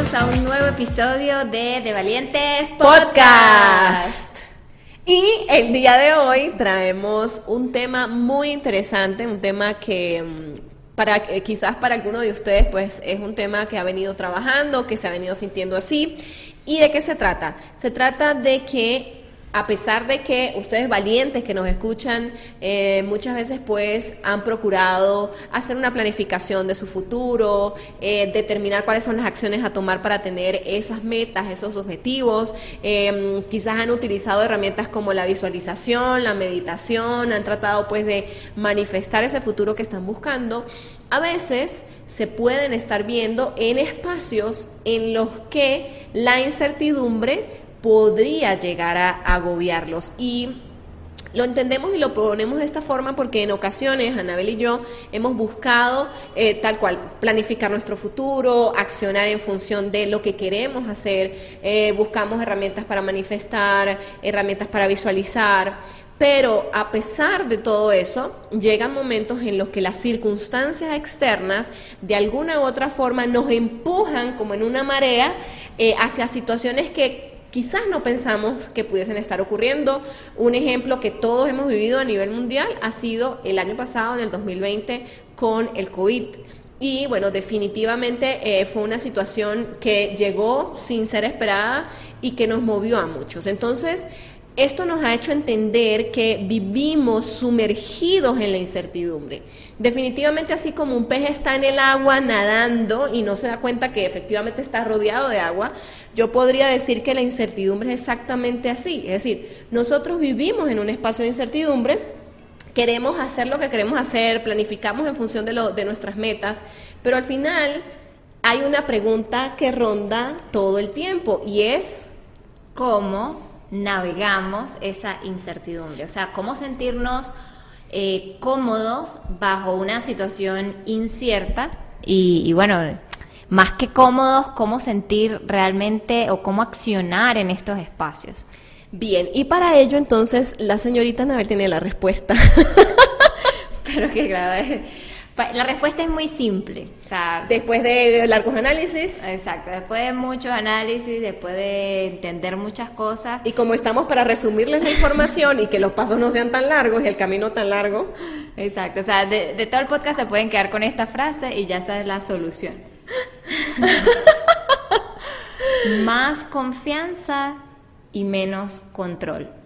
Bienvenidos a un nuevo episodio de De Valientes Podcast. Y el día de hoy traemos un tema muy interesante, un tema que mm, para eh, quizás para alguno de ustedes pues es un tema que ha venido trabajando, que se ha venido sintiendo así. ¿Y de qué se trata? Se trata de que a pesar de que ustedes valientes que nos escuchan eh, muchas veces pues han procurado hacer una planificación de su futuro, eh, determinar cuáles son las acciones a tomar para tener esas metas, esos objetivos, em, quizás han utilizado herramientas como la visualización, la meditación, han tratado pues de manifestar ese futuro que están buscando, a veces se pueden estar viendo en espacios en los que la incertidumbre podría llegar a agobiarlos. Y lo entendemos y lo ponemos de esta forma porque en ocasiones Anabel y yo hemos buscado eh, tal cual planificar nuestro futuro, accionar en función de lo que queremos hacer, eh, buscamos herramientas para manifestar, herramientas para visualizar. Pero a pesar de todo eso, llegan momentos en los que las circunstancias externas de alguna u otra forma nos empujan como en una marea eh, hacia situaciones que quizás no pensamos que pudiesen estar ocurriendo. Un ejemplo que todos hemos vivido a nivel mundial ha sido el año pasado, en el 2020, con el COVID. Y bueno, definitivamente eh, fue una situación que llegó sin ser esperada y que nos movió a muchos. Entonces, esto nos ha hecho entender que vivimos sumergidos en la incertidumbre. Definitivamente así como un pez está en el agua nadando y no se da cuenta que efectivamente está rodeado de agua, yo podría decir que la incertidumbre es exactamente así. Es decir, nosotros vivimos en un espacio de incertidumbre, queremos hacer lo que queremos hacer, planificamos en función de, de nuestras metas, pero al final hay una pregunta que ronda todo el tiempo y es ¿cómo? Navegamos esa incertidumbre, o sea, cómo sentirnos eh, cómodos bajo una situación incierta y, bueno, más que cómodos, cómo sentir realmente o cómo accionar en estos espacios. Bien, y para ello entonces la señorita Anabel tiene la respuesta. Pero que grave. La respuesta es muy simple. O sea, después de largos análisis. Exacto, después de muchos análisis, después de entender muchas cosas. Y como estamos para resumirles la información y que los pasos no sean tan largos y el camino tan largo. Exacto, o sea, de, de todo el podcast se pueden quedar con esta frase y ya esa es la solución. Más confianza y menos control.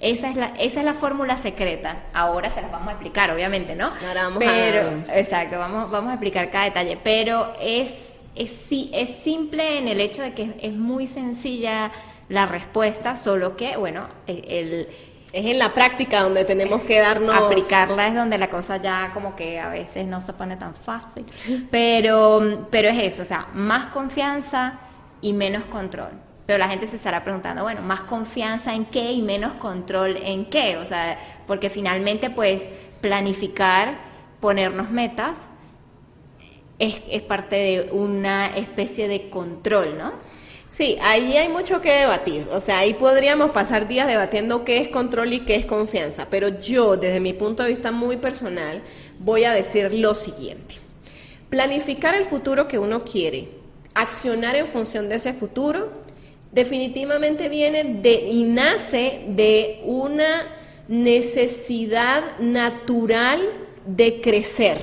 Esa es la, esa es la fórmula secreta. Ahora se las vamos a explicar, obviamente, ¿no? Ahora vamos Pero, exacto, vamos, vamos a explicar cada detalle. Pero es, es, es simple en el hecho de que es muy sencilla la respuesta, solo que, bueno, e, el, es en la práctica donde tenemos que darnos... Aplicarla es donde la cosa ya como que a veces no se pone tan fácil. Pero, pero es eso, o sea, más confianza y menos control. Pero la gente se estará preguntando, bueno, más confianza en qué y menos control en qué. O sea, porque finalmente pues planificar, ponernos metas, es, es parte de una especie de control, ¿no? Sí, ahí hay mucho que debatir. O sea, ahí podríamos pasar días debatiendo qué es control y qué es confianza. Pero yo, desde mi punto de vista muy personal, voy a decir lo siguiente. Planificar el futuro que uno quiere, accionar en función de ese futuro definitivamente viene de y nace de una necesidad natural de crecer.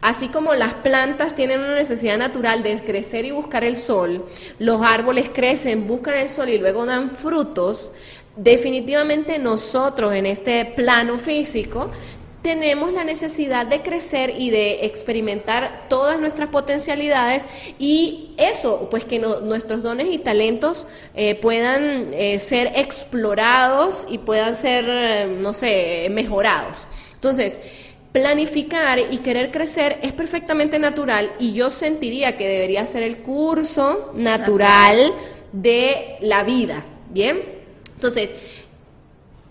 Así como las plantas tienen una necesidad natural de crecer y buscar el sol, los árboles crecen, buscan el sol y luego dan frutos, definitivamente nosotros en este plano físico tenemos la necesidad de crecer y de experimentar todas nuestras potencialidades y eso, pues que nuestros dones y talentos eh, puedan eh, ser explorados y puedan ser, eh, no sé, mejorados. Entonces, planificar y querer crecer es perfectamente natural y yo sentiría que debería ser el curso natural de la vida, ¿bien? Entonces,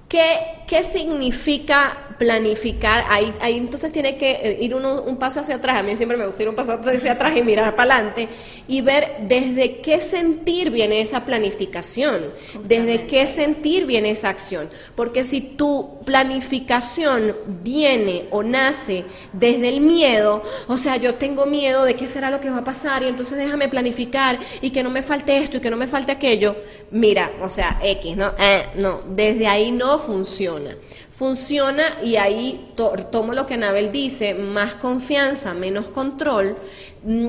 ¿qué, qué significa planificar, ahí, ahí entonces tiene que eh, ir uno un paso hacia atrás, a mí siempre me gusta ir un paso hacia atrás y mirar para adelante y ver desde qué sentir viene esa planificación, desde qué sentir viene esa acción, porque si tu planificación viene o nace desde el miedo, o sea, yo tengo miedo de qué será lo que va a pasar y entonces déjame planificar y que no me falte esto y que no me falte aquello, mira, o sea, X, ¿no? Eh, no, desde ahí no funciona. Funciona y ahí tomo lo que Anabel dice, más confianza, menos control. Mm,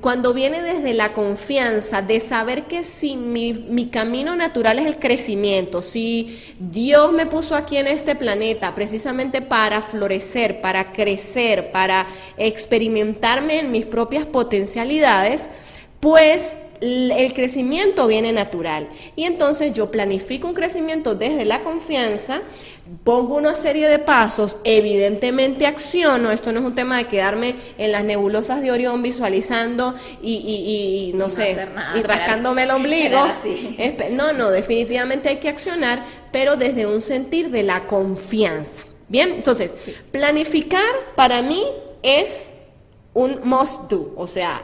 cuando viene desde la confianza de saber que si mi camino natural es el crecimiento, si Dios me puso aquí en este planeta precisamente para florecer, para crecer, para experimentarme en mis propias potencialidades, pues el crecimiento viene natural. Y entonces yo planifico un crecimiento desde la confianza, pongo una serie de pasos, evidentemente acciono, esto no es un tema de quedarme en las nebulosas de Orión visualizando y, no, sé, y rascándome el ombligo. No, no, definitivamente hay que accionar, pero desde un sentir de la confianza. Bien, entonces, planificar para mí es un must do, o sea,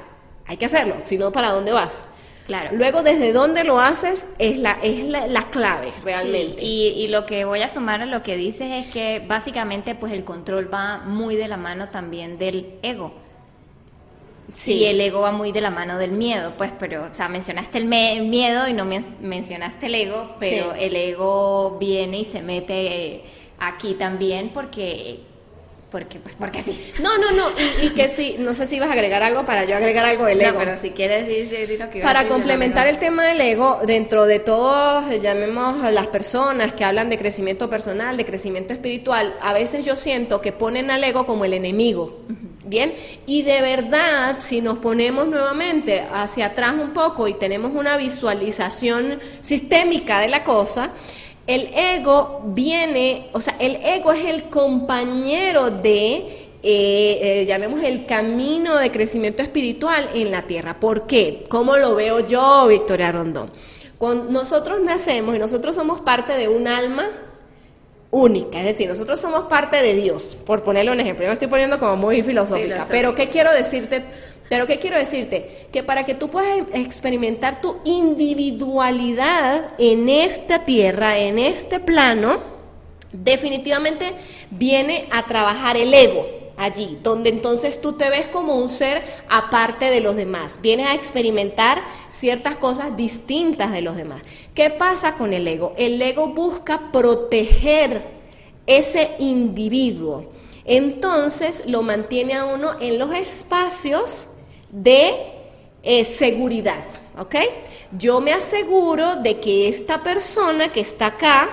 hay que hacerlo, si no, ¿para dónde vas? Claro. Luego, desde dónde lo haces es la, es la, clave realmente. y, y, lo que voy a sumar a lo que dices es que básicamente pues el control va muy de la mano también del ego. Sí. Y el ego va muy de la mano del miedo, pues, pero, o sea, mencionaste el miedo y no mencionaste el ego, pero el ego viene y se mete aquí también porque porque pues porque sí. No, no, no, y, que sí, no sé si ibas a agregar algo para yo agregar algo del ego. pero si quieres lo que Para complementar el tema del ego, dentro de todos, llamemos a las personas que hablan de crecimiento personal, de crecimiento espiritual, a veces yo siento que ponen al ego como el enemigo. Bien, y de verdad, si nos ponemos nuevamente hacia atrás un poco y tenemos una visualización sistémica de la cosa, el ego viene, o sea, el ego es el compañero de, eh, eh, llamemos el camino de crecimiento espiritual en la tierra. ¿Por qué? ¿Cómo lo veo yo, Victoria Rondón? Cuando nosotros nacemos y nosotros somos parte de un alma única, es decir, nosotros somos parte de Dios, por ponerle un ejemplo, yo me estoy poniendo como muy filosófica, pero ¿qué quiero decirte? Pero ¿qué quiero decirte? Que para que tú puedas experimentar tu individualidad en esta tierra, en este plano, definitivamente viene a trabajar el ego allí, donde entonces tú te ves como un ser aparte de los demás, vienes a experimentar ciertas cosas distintas de los demás. ¿Qué pasa con el ego? El ego busca proteger ese individuo, entonces lo mantiene a uno en los espacios de eh, seguridad, ¿ok? Yo me aseguro de que esta persona que está acá,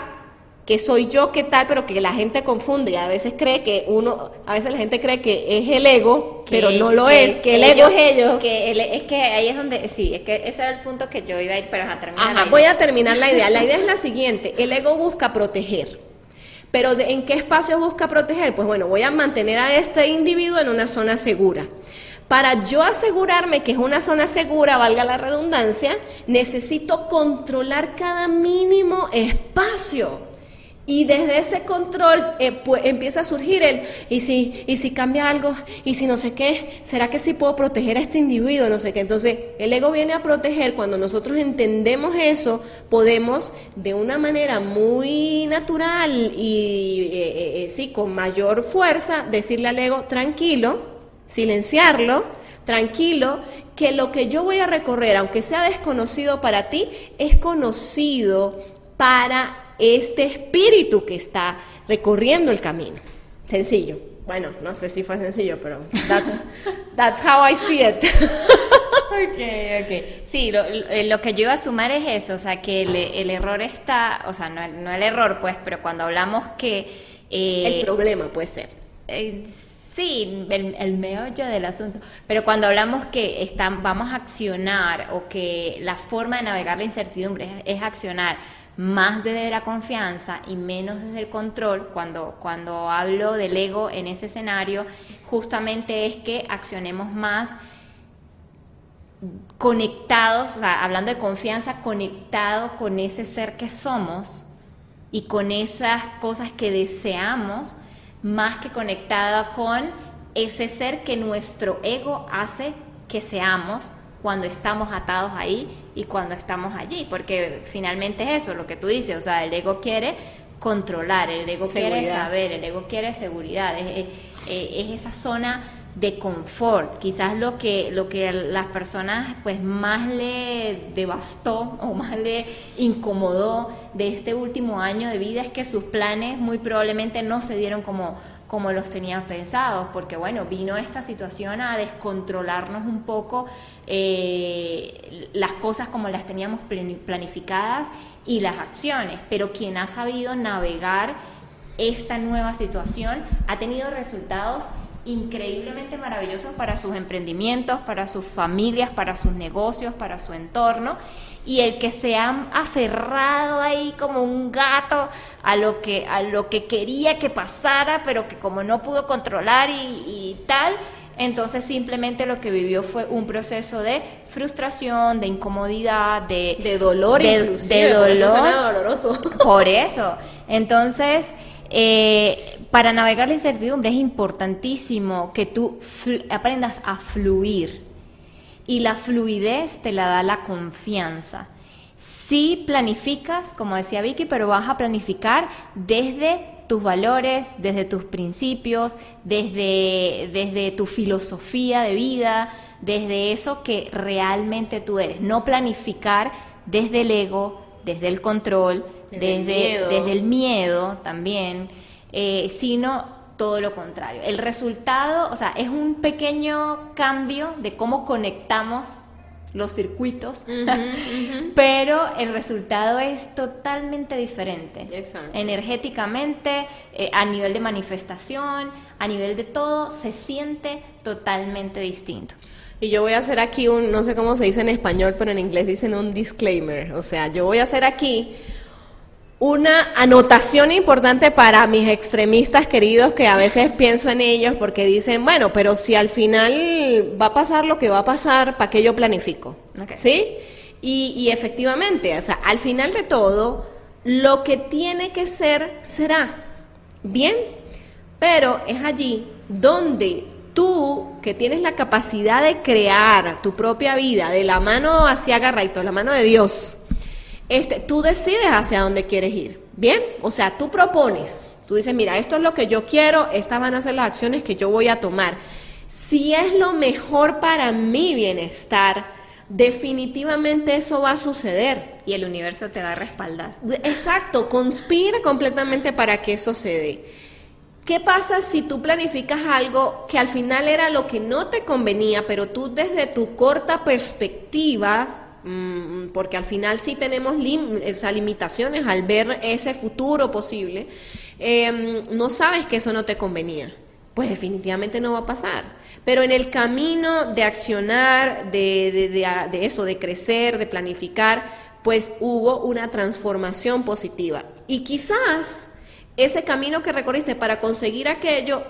que soy yo, ¿qué tal? Pero que la gente confunde y a veces cree que uno, a veces la gente cree que es el ego, pero no lo es, que el ego es ellos. Que es que ahí es donde, sí, es que ese era el punto que yo iba a ir, pero a terminar. Ajá, voy a terminar la idea. La idea es la siguiente, el ego busca proteger. Pero ¿en qué espacio busca proteger? Pues bueno, voy a mantener a este individuo en una zona segura. Para yo asegurarme que es una zona segura, valga la redundancia, necesito controlar cada mínimo espacio. Y desde ese control eh, pues, empieza a surgir el, ¿y si, y si cambia algo, y si no sé qué, ¿será que sí puedo proteger a este individuo? No sé qué. Entonces, el ego viene a proteger, cuando nosotros entendemos eso, podemos de una manera muy natural y eh, eh, sí, con mayor fuerza, decirle al ego, tranquilo, silenciarlo, tranquilo, que lo que yo voy a recorrer, aunque sea desconocido para ti, es conocido para este espíritu que está recorriendo el camino. Sencillo. Bueno, no sé si fue sencillo, pero that's, that's how I see it. ok, ok. Sí, lo, lo, que yo iba a sumar es eso, o sea, que el, error está, o sea, no, no, el error, pues, pero cuando hablamos que... Eh, el problema puede ser. Eh, Sí, el, meollo del asunto. Pero cuando hablamos que están, vamos a accionar o que la forma de navegar la incertidumbre es, accionar más desde la confianza y menos desde el control, cuando, cuando hablo del ego en ese escenario, justamente es que accionemos más conectados, o sea, hablando de confianza, conectado con ese ser que somos y con esas cosas que deseamos, más que conectada con ese ser que nuestro ego hace que seamos cuando estamos atados ahí y cuando estamos allí, porque finalmente es eso lo que tú dices, o sea, el ego quiere controlar, el ego quiere saber, el ego quiere seguridad, es, es, esa zona de confort, quizás lo que lo que las personas pues más le devastó o más le incomodó de este último año de vida es que sus planes muy probablemente no se dieron como como los tenían pensados, porque bueno, vino esta situación a descontrolarnos un poco eh, las cosas como las teníamos planificadas y las acciones, pero quien ha sabido navegar esta nueva situación ha tenido resultados increíblemente maravillosos para sus emprendimientos, para sus familias, para sus negocios, para su entorno. Y el que se ha aferrado ahí como un gato a lo que a lo que quería que pasara pero que como no pudo controlar y, tal entonces simplemente lo que vivió fue un proceso de frustración de incomodidad de de dolor de, de dolor. doloroso. Por eso. Entonces eh, para navegar la incertidumbre es importantísimo que tú aprendas a fluir y la fluidez te la da la confianza. Si planificas, como decía Vicky, pero vas a planificar desde tus valores, desde tus principios, desde, desde tu filosofía de vida, desde eso que realmente tú eres. No planificar desde el ego, desde el control, desde, desde, el, miedo. también, eh, sino todo lo contrario. El resultado, o sea, es un pequeño cambio de cómo conectamos los circuitos, pero el resultado es totalmente diferente. Energéticamente, eh, a nivel de manifestación, a nivel de todo, se siente totalmente distinto. Y yo voy a hacer aquí un, no sé cómo se dice en español, pero en inglés dicen un disclaimer. O sea, yo voy a hacer aquí una anotación importante para mis extremistas queridos que a veces pienso en ellos porque dicen, bueno, pero si al final va a pasar lo que va a pasar, ¿para qué yo planifico? ¿Sí? Y, y efectivamente, o sea, al final de todo, lo que tiene que ser será. Bien, pero es allí donde tú, que tienes la capacidad de crear tu propia vida de la mano hacia agarraito, la mano de Dios, este, tú decides hacia dónde quieres ir. Bien, o sea, tú propones, tú dices, mira, esto es lo que yo quiero, estas van a ser las acciones que yo voy a tomar. Si es lo mejor para mi bienestar, definitivamente eso va a suceder. Y el universo te va a respaldar. Exacto, conspira completamente para que eso se dé. ¿Qué pasa si tú planificas algo que al final era lo que no te convenía, pero tú desde tu corta perspectiva Mm, porque al final sí tenemos limitaciones al ver ese futuro posible, em, no sabes que eso no te convenía, pues definitivamente no va a pasar. Pero en el camino de accionar, de, de eso, de crecer, de planificar, pues hubo una transformación positiva. Y quizás ese camino que recorriste para conseguir aquello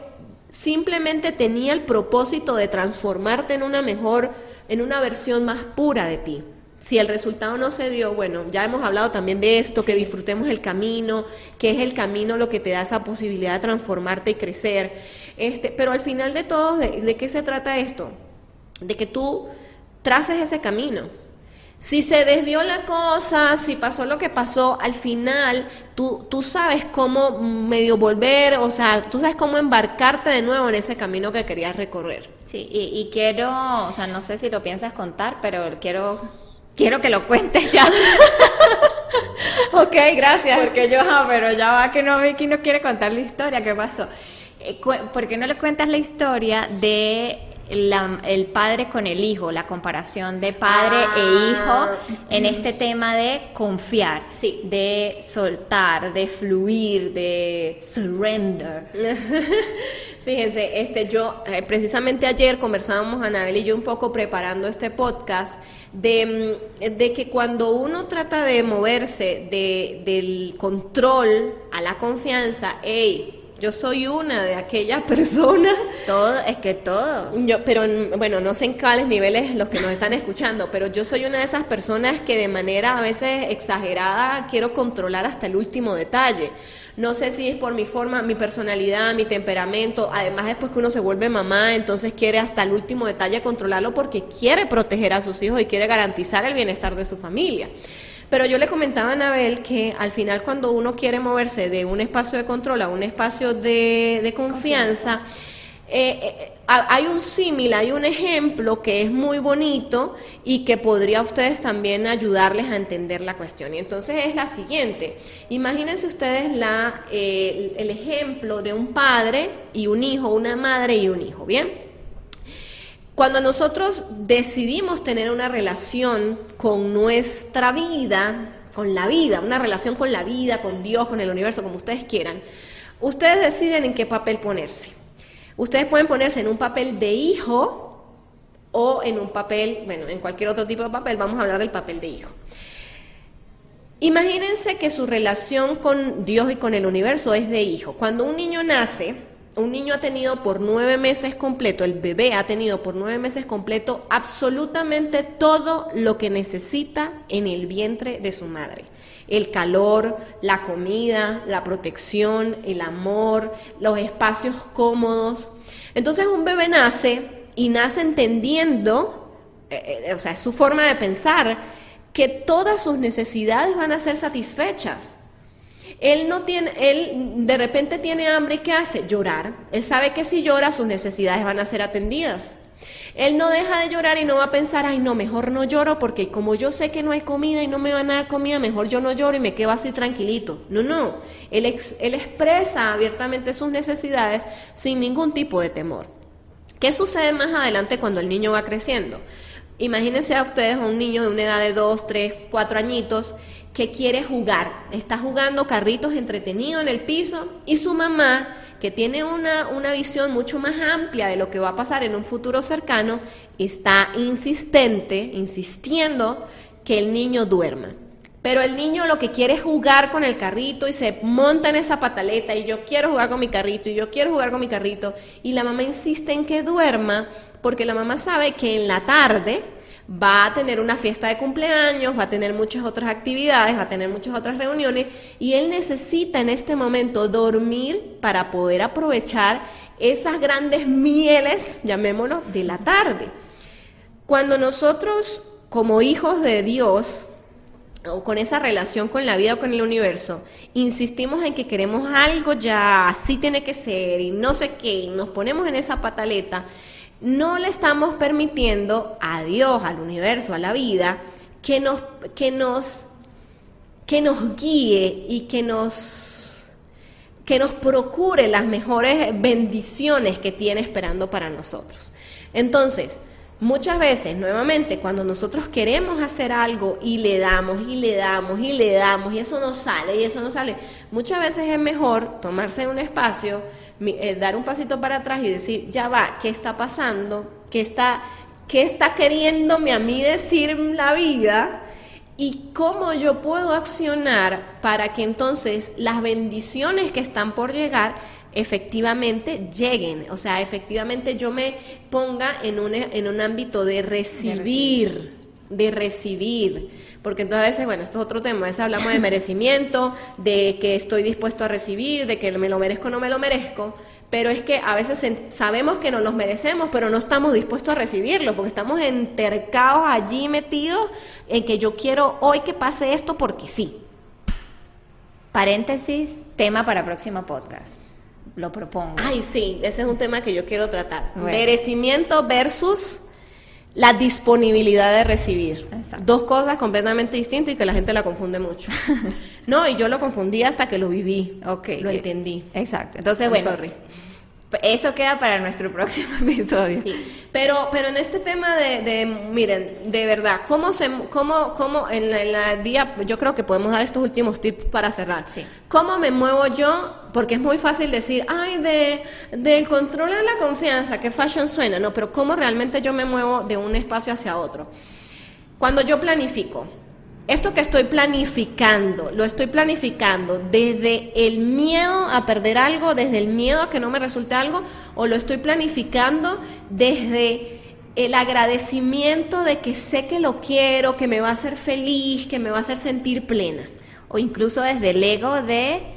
simplemente tenía el propósito de transformarte en una mejor, en una versión más pura de ti si el resultado no se dio, bueno, ya hemos hablado también de esto, que disfrutemos el camino, que es el camino lo que te da esa posibilidad de transformarte y crecer. Este, pero al final de todo, ¿de, qué se trata esto? De que tú traces ese camino. Si se desvió la cosa, si pasó lo que pasó, al final tú, tú sabes cómo medio volver, o sea, tú sabes cómo embarcarte de nuevo en ese camino que querías recorrer. Sí, y, y quiero, o sea, no sé si lo piensas contar, pero quiero quiero que lo cuentes ya. ok, gracias. Porque yo, ah, pero ya va que no, Vicky no quiere contar la historia, ¿qué pasó? Eh, ¿Por qué no le cuentas la historia de el padre con el hijo, la comparación de padre e Ah. hijo en este tema de confiar, Sí. de soltar, de fluir, de surrender. Fíjense, este, yo eh, precisamente ayer conversábamos Anabel y yo un poco preparando este podcast de, mm, de que cuando uno trata de moverse de, del control a la confianza, hey, yo soy una de aquellas personas Todo, es que todo. yo, pero bueno, no sé en cuáles niveles los que nos están escuchando, pero yo soy una de esas personas que de manera a veces exagerada quiero controlar hasta el último detalle. No sé si es por mi forma, mi personalidad, mi temperamento. Además, después que uno se vuelve mamá, entonces quiere hasta el último detalle controlarlo porque quiere proteger a sus hijos y quiere garantizar el bienestar de su familia. Pero yo le comentaba a Anabel que al final cuando uno quiere moverse de un espacio de control a un espacio de, de confianza, eh, eh, ha- hay un símil, hay un ejemplo que es muy bonito y que podría a ustedes también ayudarles a entender la cuestión. Y entonces es la siguiente. Imagínense ustedes la, eh, el ejemplo de un padre y un hijo, una madre y un hijo, ¿bien? Cuando nosotros decidimos tener una relación con nuestra vida, con la vida, una relación con la vida, con Dios, con el universo, como ustedes quieran, ustedes deciden en qué papel ponerse. Ustedes pueden ponerse en un papel de hijo o en un papel, bueno, en cualquier otro tipo de papel, vamos a hablar del papel de hijo. Imagínense que su relación con Dios y con el universo es de hijo. Cuando un niño nace, un niño ha tenido por nueve meses completo, el bebé ha tenido por nueve meses completo absolutamente todo lo que necesita en el vientre de su madre. El calor, la comida, la protección, el amor, los espacios cómodos. Entonces un bebé nace y nace entendiendo, eh, eh, o sea, es su forma de pensar, que todas sus necesidades van a ser satisfechas. Él no tiene, él de repente tiene hambre y ¿qué hace? Llorar. Él sabe que si llora sus necesidades van a ser atendidas. Él no deja de llorar y no va a pensar, ay no, mejor no lloro porque como yo sé que no hay comida y no me van a dar comida, mejor yo no lloro y me quedo así tranquilito. No, no. Él, ex- él expresa abiertamente sus necesidades sin ningún tipo de temor. ¿Qué sucede más adelante cuando el niño va creciendo? Imagínense a ustedes a un niño de una edad de 2, 3, 4 añitos que quiere jugar, está jugando carritos entretenido en el piso y su mamá, que tiene una, una visión mucho más amplia de lo que va a pasar en un futuro cercano, está insistente, insistiendo que el niño duerma. Pero el niño lo que quiere es jugar con el carrito y se monta en esa pataleta y yo quiero jugar con mi carrito y yo quiero jugar con mi carrito y la mamá insiste en que duerma porque la mamá sabe que en la tarde va a tener una fiesta de cumpleaños, va a tener muchas otras actividades, va a tener muchas otras reuniones y él necesita en este momento dormir para poder aprovechar esas grandes mieles, llamémoslo, de la tarde. Cuando nosotros como hijos de Dios o con esa relación con la vida o con el universo, insistimos en que queremos algo ya, así tiene que ser y no sé qué, y nos ponemos en esa pataleta, no le estamos permitiendo a Dios, al universo, a la vida, que nos, que nos, que nos guíe y que nos, que nos procure las mejores bendiciones que tiene esperando para nosotros. Entonces, Muchas veces, nuevamente, cuando nosotros queremos hacer algo y le damos y le damos y le damos y eso no sale y eso no sale, muchas veces es mejor tomarse un espacio, eh, dar un pasito para atrás y decir, ya va, ¿qué está pasando? ¿Qué está, qué está queriéndome a mí decir la vida? ¿Y cómo yo puedo accionar para que entonces las bendiciones que están por llegar efectivamente lleguen? O sea, efectivamente yo me ponga en un, en un ámbito de de recibir. Porque entonces a veces, bueno, esto es otro tema, a veces hablamos de merecimiento, de que estoy dispuesto a recibir, de que me lo merezco o no me lo merezco, pero es que a veces sabemos que nos los merecemos, pero no estamos dispuestos a recibirlo, porque estamos entercados allí metidos en que yo quiero hoy que pase esto porque sí. Paréntesis, tema para próximo podcast. Lo propongo. Ay, sí, ese es un tema que yo quiero tratar. Bueno. Merecimiento versus la disponibilidad de recibir. Exacto. Dos cosas completamente distintas y que la gente la confunde mucho. no, y yo lo confundí hasta que lo viví. Ok. Lo entendí. Exacto. Entonces, I'm bueno, sorry. Eso queda para nuestro próximo episodio. Sí. Pero, pero en este tema de, de miren, de verdad, ¿cómo se, cómo, cómo en la, en la día, yo creo que podemos dar estos últimos tips para cerrar. Sí. ¿Cómo me muevo yo? Porque es muy fácil decir, ay, de, del control a la confianza, qué fashion suena, no, pero ¿cómo realmente yo me muevo de un espacio hacia otro? Cuando yo planifico, esto que estoy planificando, lo estoy planificando desde el miedo a perder algo, desde el miedo a que no me resulte algo, o lo estoy planificando desde el agradecimiento de que sé que lo quiero, que me va a hacer feliz, que me va a hacer sentir plena. O incluso desde el ego de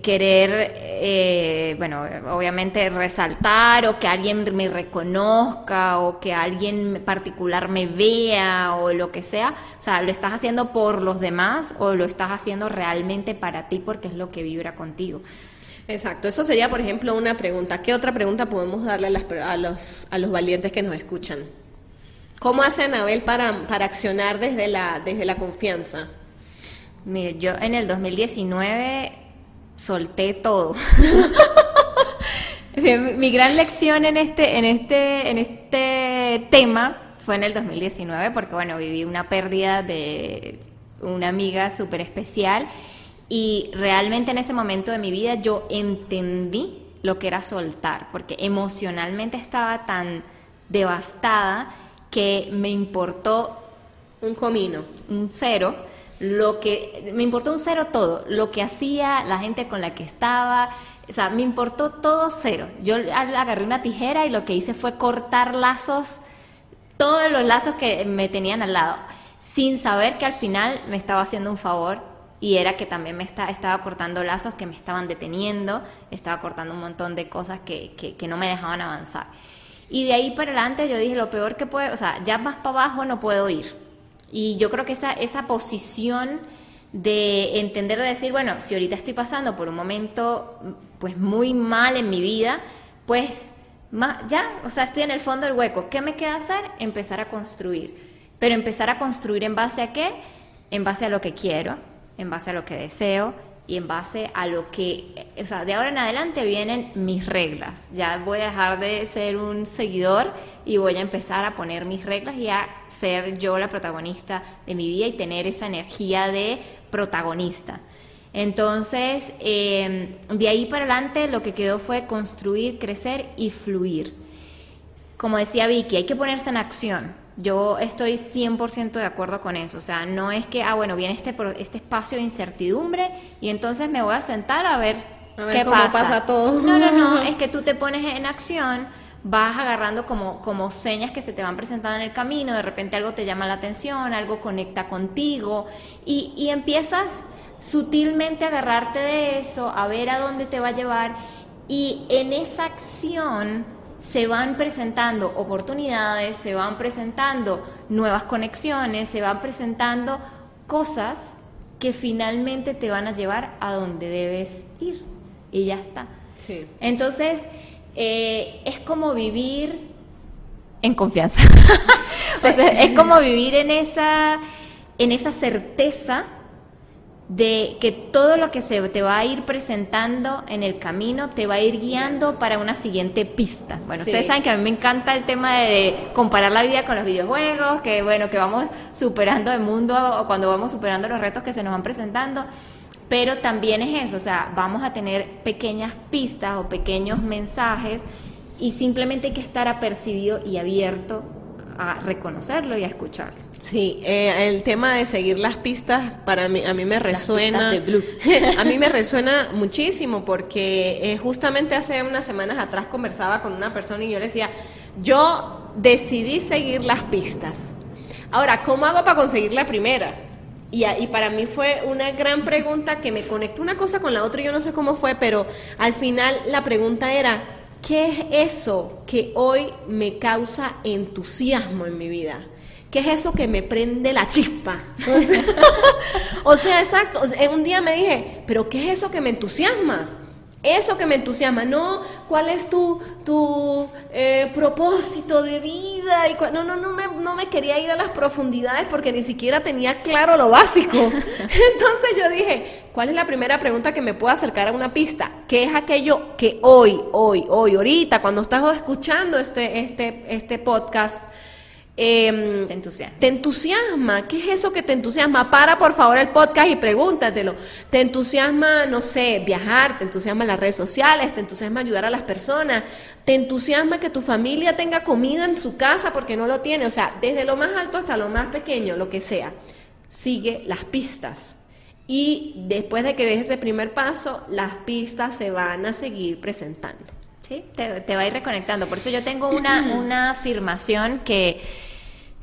querer, eh, bueno, obviamente resaltar o que alguien me reconozca o que alguien particular me vea o lo que sea. O sea, lo estás haciendo por los demás o lo estás haciendo realmente para ti porque es lo que vibra contigo. Exacto, eso sería, por ejemplo, una pregunta. ¿Qué otra pregunta podemos darle a, las, a, los, a los valientes que nos escuchan? ¿Cómo hace Anabel para, para accionar desde la, desde la confianza? Mire, yo en el 2019 solté todo. mi, gran lección en este, en este, en este tema fue en el 2019, porque bueno, viví una pérdida de una amiga súper especial y realmente en ese momento de mi vida yo entendí lo que era soltar, porque emocionalmente estaba tan devastada que me importó Un comino. un cero, lo que me importó un cero todo, lo que hacía, la gente con la que estaba, o sea, me importó todo cero. Yo agarré una tijera y lo que hice fue cortar lazos, todos los lazos que me tenían al lado, sin saber que al final me estaba haciendo un favor y era que también me está, estaba cortando lazos que me estaban deteniendo, estaba cortando un montón de cosas que, que, no me dejaban avanzar. Y de ahí para adelante yo dije, lo peor que puedo, o sea, ya más para abajo no puedo ir. Y yo creo que esa, esa posición de entender, de decir, bueno, si ahorita estoy pasando por un momento pues muy mal en mi vida, pues ya, o sea, estoy en el fondo del hueco. ¿Qué me queda hacer? Empezar a construir. Pero empezar a construir en base a qué? En base a lo que quiero, en base a lo que deseo y en base a lo que, o sea, de ahora en adelante vienen mis reglas. Ya voy a dejar de ser un seguidor y voy a empezar a poner mis reglas y a ser yo la protagonista de mi vida y tener esa energía de protagonista. Entonces, eh, de ahí para adelante lo que quedó fue construir, crecer y fluir. Como decía Vicky, hay que ponerse en acción. Yo estoy 100% de acuerdo con eso. O sea, no es que, ah, bueno, viene este, este espacio de incertidumbre y entonces me voy a sentar a ver, A ver qué cómo pasa. pasa todo. No, no, no. Es que tú te pones en acción, vas agarrando como, como señas que se te van presentando en el camino. De repente algo te llama la atención, algo conecta contigo y, y empiezas sutilmente a agarrarte de eso, a ver a dónde te va a llevar y en esa acción se van presentando oportunidades, se van presentando nuevas conexiones, se van presentando cosas que finalmente te van a llevar a donde debes ir. Y ya está. Sí. Entonces, eh, es como vivir en confianza. o sea, es como vivir en esa, en esa certeza de que todo lo que se te va a ir presentando en el camino te va a ir guiando para una siguiente pista. Bueno, Sí. ustedes saben que a mí me encanta el tema de comparar la vida con los videojuegos, que bueno, que vamos superando el mundo o cuando vamos superando los retos que se nos van presentando. Pero también es eso, o sea, vamos a tener pequeñas pistas o pequeños mensajes y simplemente hay que estar apercibido y abierto a reconocerlo y a escucharlo. Sí, eh, el tema de seguir las pistas para mí a mí me resuena. pistas de Blue. a mí me resuena muchísimo porque eh, justamente hace unas semanas atrás conversaba con una persona y yo le decía, yo decidí seguir las pistas. Ahora, ¿cómo hago para conseguir la primera? Y, y para mí fue una gran pregunta que me conectó una cosa con la otra y yo no sé cómo fue, pero al final la pregunta era, ¿qué es eso que hoy me causa entusiasmo en mi vida? ¿Qué es eso que me prende la chispa? O sea, exacto. Un día me dije, ¿pero qué es eso que me entusiasma? Eso que me entusiasma, no cuál es tu, tu eh, propósito de vida. Y no, no, no me, no me quería ir a las profundidades porque ni siquiera tenía claro lo básico. Entonces yo dije, ¿cuál es la primera pregunta que me puede acercar a una pista? ¿Qué es aquello que hoy, hoy, hoy, ahorita, cuando estás escuchando este, este, este podcast, Em, te entusiasma. Te entusiasma. ¿Qué es eso que te entusiasma? Para por favor el podcast y pregúntatelo. ¿Te entusiasma, no sé, viajar? ¿Te entusiasma las redes sociales? ¿Te entusiasma ayudar a las personas? ¿Te entusiasma que tu familia tenga comida en su casa porque no lo tiene? O sea, desde lo más alto hasta lo más pequeño, lo que sea. Sigue las pistas. Y después de que dejes ese primer paso, las pistas se van a seguir presentando. Sí, te, va a ir reconectando. Por eso yo tengo una, una afirmación que,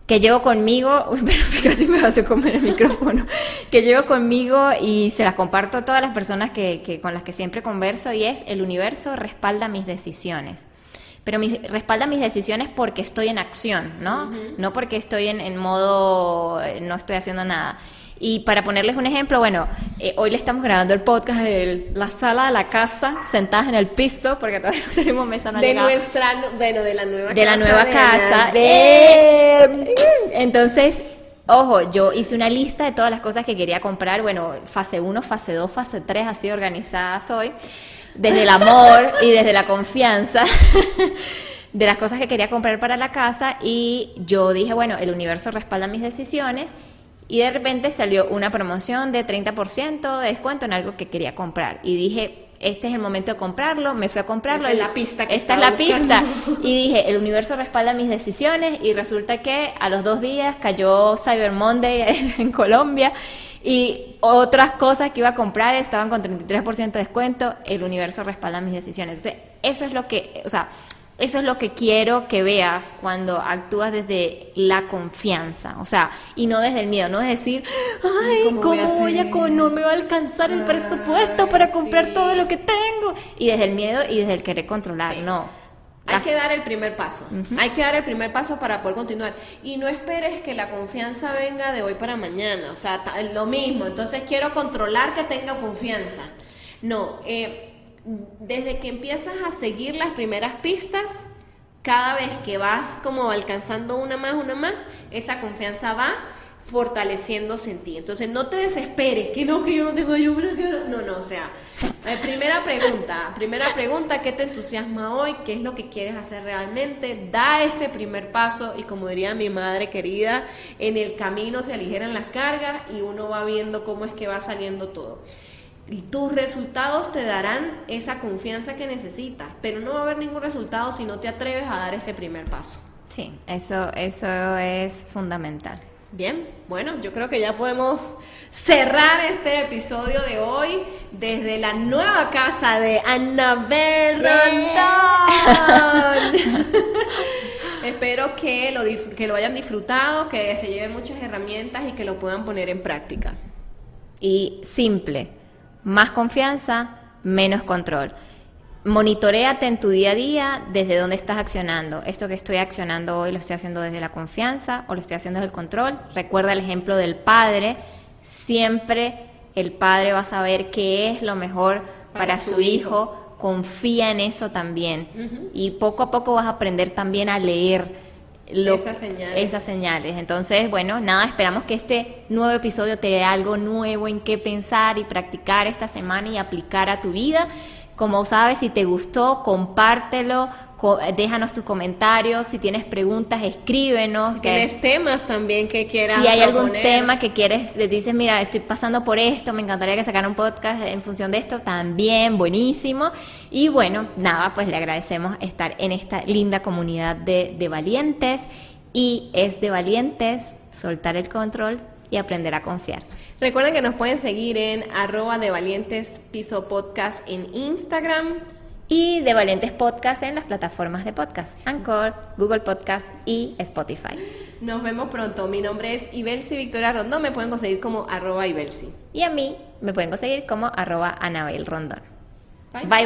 que llevo conmigo, uy, pero casi me vas a comer el micrófono, que llevo conmigo y se las comparto a todas las personas que, que, con las que siempre converso y es el universo respalda mis decisiones. Pero mi, respalda mis decisiones porque estoy en acción, ¿no? No porque estoy en, en modo, eh, no estoy haciendo nada. Y para ponerles un ejemplo, bueno, eh, hoy le estamos grabando el podcast de la sala de la casa, sentadas en el piso, porque todavía no tenemos mesa, no De nuestra, bueno, de la nueva de casa. La nueva casa. Eh, entonces, ojo, yo hice una lista de todas las cosas que quería comprar. Bueno, fase 1, fase 2, fase 3, así organizadas hoy. Desde el amor y desde la confianza. de las cosas que quería comprar para la casa y yo dije, bueno, el universo respalda mis decisiones y de repente salió una promoción de 30% de descuento en algo que quería comprar. Y dije, este es el momento de comprarlo, me fui a comprarlo. Esta es la pista. Que esta es la pista. Y dije, el universo respalda mis decisiones y resulta que a los dos días cayó Cyber Monday en Colombia y otras cosas que iba a comprar estaban con 33% de descuento, el universo respalda mis decisiones. eso es lo que, o sea, eso es lo que quiero que veas cuando actúas desde la confianza, o sea, y no desde el miedo, no es decir, ay, ¿cómo, voy a, no me va a alcanzar el presupuesto para comprar todo lo que tengo? Y desde el miedo y desde el querer controlar, no. Hay que dar el primer paso. Hay que dar el primer paso para poder continuar. Y no esperes que la confianza venga de hoy para mañana. O sea, lo mismo. Entonces quiero controlar que tenga confianza. No, eh, desde que empiezas a seguir las primeras pistas, cada vez que vas como alcanzando una más, una más, esa confianza va fortaleciéndose en ti. Entonces no te desesperes, que no, que yo no tengo yo No, no, o sea, eh, primera pregunta, primera pregunta, ¿qué te entusiasma hoy? ¿Qué es lo que quieres hacer realmente? Da ese primer paso y como diría mi madre querida, en el camino se aligeran las cargas y uno va viendo cómo es que va saliendo todo y tus resultados te darán esa confianza que necesitas, pero no va a haber ningún resultado si no te atreves a dar ese primer paso. Sí, eso, eso es fundamental. Bien, bueno, yo creo que ya podemos cerrar este episodio de hoy desde la nueva casa de Annabel Rondón. Espero que lo, que lo hayan disfrutado, que se lleven muchas herramientas y que lo puedan poner en práctica. Y simple, más confianza, menos control. Monitoréate en tu día a día desde dónde estás accionando. Esto que estoy accionando hoy lo estoy haciendo desde la confianza o lo estoy haciendo desde el control. Recuerda el ejemplo del padre. Siempre el padre va a saber qué es lo mejor para, su, hijo. Confía en eso también. Y poco a poco vas a aprender también a leer esas, señales. esas señales. Entonces, bueno, nada, esperamos que este nuevo episodio te dé algo nuevo en qué pensar y practicar esta semana y aplicar a tu vida. Como sabes, si te gustó, compártelo, déjanos tus comentarios, si tienes preguntas, escríbenos. Si tienes temas también que quieras Si hay algún tema que quieres, le dices, mira, estoy pasando por esto, me encantaría que sacaran un podcast en función de esto, también buenísimo. Y bueno, nada, pues le agradecemos estar en esta linda comunidad de, de valientes y es de valientes soltar el control y aprender a confiar. Recuerden que nos pueden seguir en arroba de valientes piso podcast en Instagram. Y de Valientes Podcast en las plataformas de podcast, Anchor, Google Podcast y Spotify. Nos vemos pronto. Mi nombre es Ibelsi Victoria Rondón. Me pueden conseguir como arroba Ibelsi. Y a mí me pueden conseguir como arroba Anabel Rondón. bye. bye.